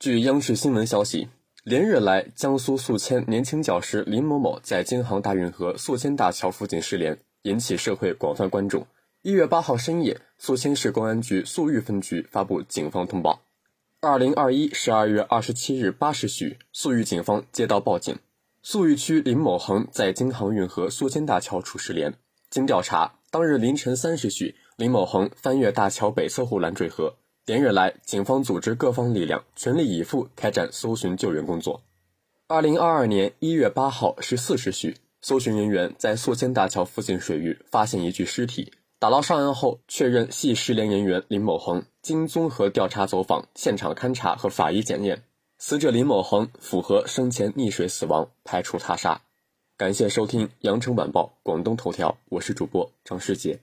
据央视新闻消息，连日来，江苏宿迁年轻教师林某某在京杭大运河宿迁大桥附近失联，引起社会广泛关注。一月八号深夜，宿迁市公安局宿豫分局发布警方通报：二零二一十二月二十七日八时许，宿豫警方接到报警，宿豫区林某恒在京杭运河宿迁大桥处失联。经调查，当日凌晨三时许，林某恒翻越大桥北侧护栏坠河。连日来，警方组织各方力量，全力以赴开展搜寻救援工作。二零二二年一月八号十四时许，搜寻人员在宿迁大桥附近水域发现一具尸体，打捞上岸后，确认系失联人员林某恒。经综合调查走访、现场勘查和法医检验，死者林某恒符合生前溺水死亡，排除他杀。感谢收听《羊城晚报·广东头条》，我是主播张世杰。